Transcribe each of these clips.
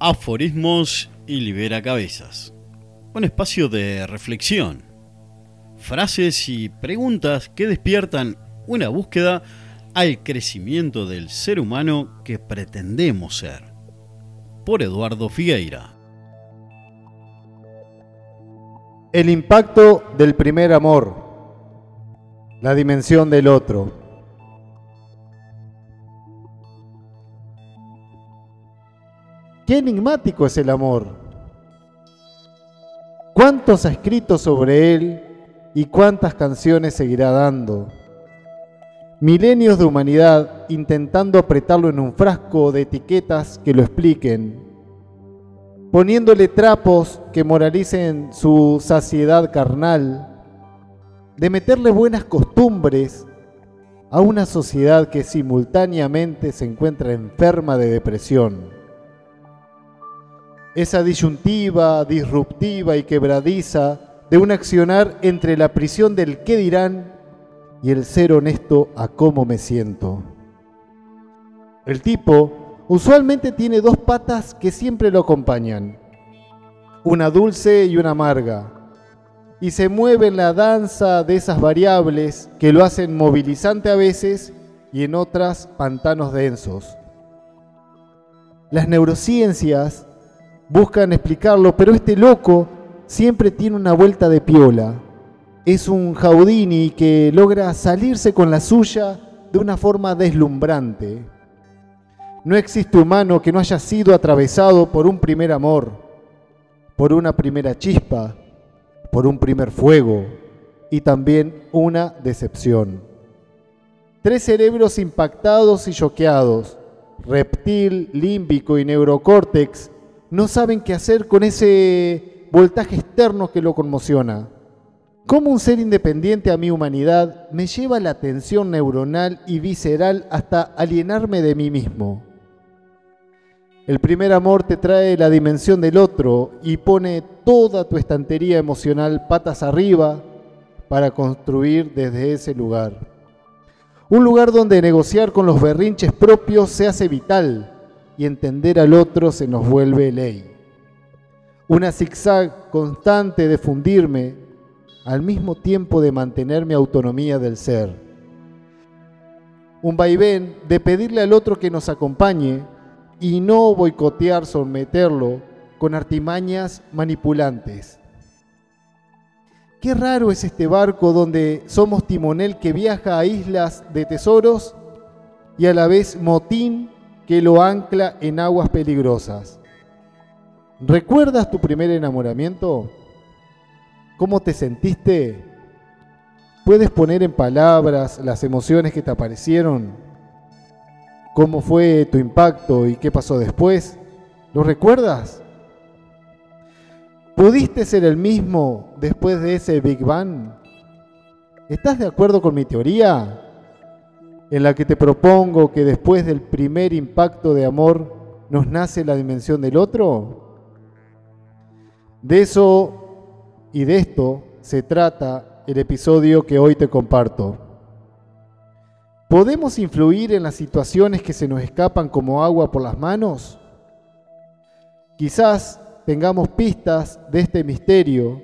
Aforismos y Libera Cabezas. Un espacio de reflexión. Frases y preguntas que despiertan una búsqueda al crecimiento del ser humano que pretendemos ser. Por Eduardo Figueira. El impacto del primer amor. La dimensión del otro. Qué enigmático es el amor. ¿Cuántos ha escrito sobre él y cuántas canciones seguirá dando? Milenios de humanidad intentando apretarlo en un frasco de etiquetas que lo expliquen, poniéndole trapos que moralicen su saciedad carnal, de meterle buenas costumbres a una sociedad que simultáneamente se encuentra enferma de depresión esa disyuntiva, disruptiva y quebradiza de un accionar entre la prisión del qué dirán y el ser honesto a cómo me siento. El tipo usualmente tiene dos patas que siempre lo acompañan, una dulce y una amarga, y se mueve en la danza de esas variables que lo hacen movilizante a veces y en otras pantanos densos. Las neurociencias buscan explicarlo, pero este loco siempre tiene una vuelta de piola. Es un Jaudini que logra salirse con la suya de una forma deslumbrante. No existe humano que no haya sido atravesado por un primer amor, por una primera chispa, por un primer fuego y también una decepción. Tres cerebros impactados y choqueados, reptil, límbico y neurocórtex, no saben qué hacer con ese voltaje externo que lo conmociona. ¿Cómo un ser independiente a mi humanidad me lleva la atención neuronal y visceral hasta alienarme de mí mismo? El primer amor te trae la dimensión del otro y pone toda tu estantería emocional patas arriba para construir desde ese lugar. Un lugar donde negociar con los berrinches propios se hace vital y entender al otro se nos vuelve ley. Una zigzag constante de fundirme al mismo tiempo de mantener mi autonomía del ser. Un vaivén de pedirle al otro que nos acompañe y no boicotear, someterlo con artimañas manipulantes. Qué raro es este barco donde somos timonel que viaja a islas de tesoros y a la vez motín que lo ancla en aguas peligrosas. ¿Recuerdas tu primer enamoramiento? ¿Cómo te sentiste? ¿Puedes poner en palabras las emociones que te aparecieron? ¿Cómo fue tu impacto y qué pasó después? ¿Lo recuerdas? ¿Pudiste ser el mismo después de ese Big Bang? ¿Estás de acuerdo con mi teoría? En la que te propongo que después del primer impacto de amor nos nace la dimensión del otro? De eso y de esto se trata el episodio que hoy te comparto. ¿Podemos influir en las situaciones que se nos escapan como agua por las manos? Quizás tengamos pistas de este misterio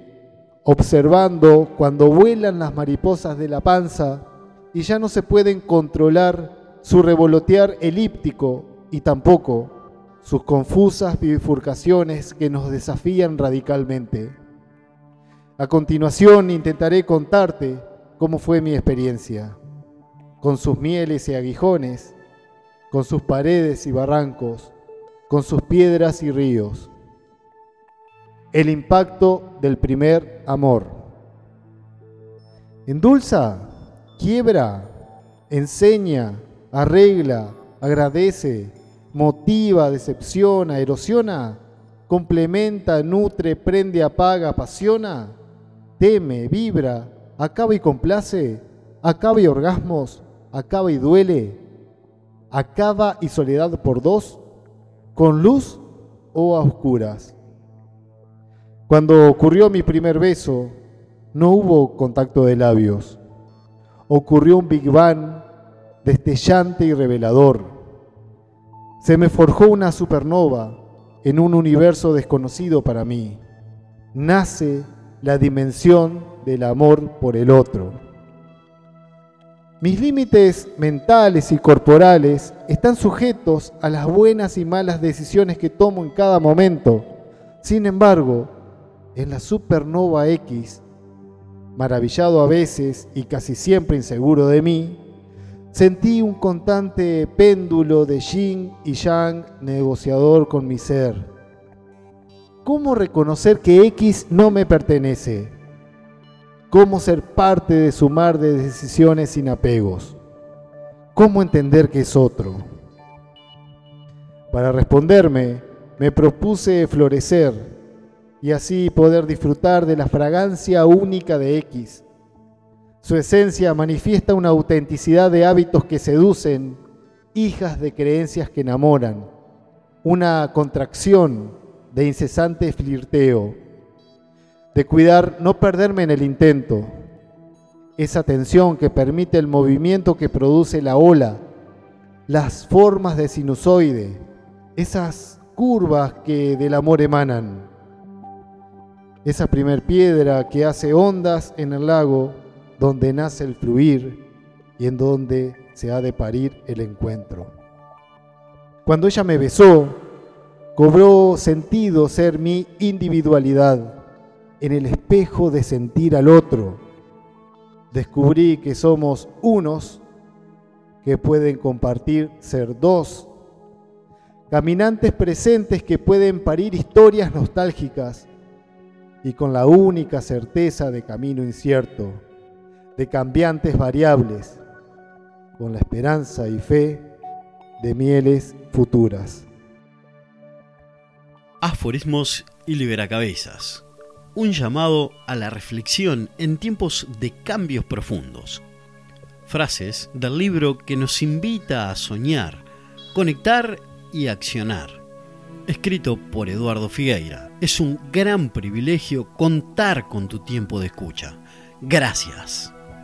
observando cuando vuelan las mariposas de la panza y ya no se pueden controlar su revolotear elíptico y tampoco sus confusas bifurcaciones que nos desafían radicalmente. A continuación intentaré contarte cómo fue mi experiencia, con sus mieles y aguijones, con sus paredes y barrancos, con sus piedras y ríos. El impacto del primer amor. Endulza quiebra, enseña, arregla, agradece, motiva, decepciona, erosiona, complementa, nutre, prende, apaga, apasiona, teme, vibra, acaba y complace, acaba y orgasmos, acaba y duele, acaba y soledad por dos, con luz o a oscuras. Cuando ocurrió mi primer beso, no hubo contacto de labios ocurrió un Big Bang destellante y revelador. Se me forjó una supernova en un universo desconocido para mí. Nace la dimensión del amor por el otro. Mis límites mentales y corporales están sujetos a las buenas y malas decisiones que tomo en cada momento. Sin embargo, en la supernova X, maravillado a veces y casi siempre inseguro de mí, sentí un constante péndulo de yin y yang negociador con mi ser. ¿Cómo reconocer que X no me pertenece? ¿Cómo ser parte de su mar de decisiones sin apegos? ¿Cómo entender que es otro? Para responderme, me propuse florecer y así poder disfrutar de la fragancia única de X. Su esencia manifiesta una autenticidad de hábitos que seducen, hijas de creencias que enamoran, una contracción de incesante flirteo, de cuidar no perderme en el intento, esa tensión que permite el movimiento que produce la ola, las formas de sinusoide, esas curvas que del amor emanan esa primer piedra que hace ondas en el lago donde nace el fluir y en donde se ha de parir el encuentro. Cuando ella me besó, cobró sentido ser mi individualidad en el espejo de sentir al otro. Descubrí que somos unos que pueden compartir ser dos, caminantes presentes que pueden parir historias nostálgicas y con la única certeza de camino incierto, de cambiantes variables, con la esperanza y fe de mieles futuras. Aforismos y liberacabezas. Un llamado a la reflexión en tiempos de cambios profundos. Frases del libro que nos invita a soñar, conectar y accionar escrito por Eduardo Figueira. Es un gran privilegio contar con tu tiempo de escucha. Gracias.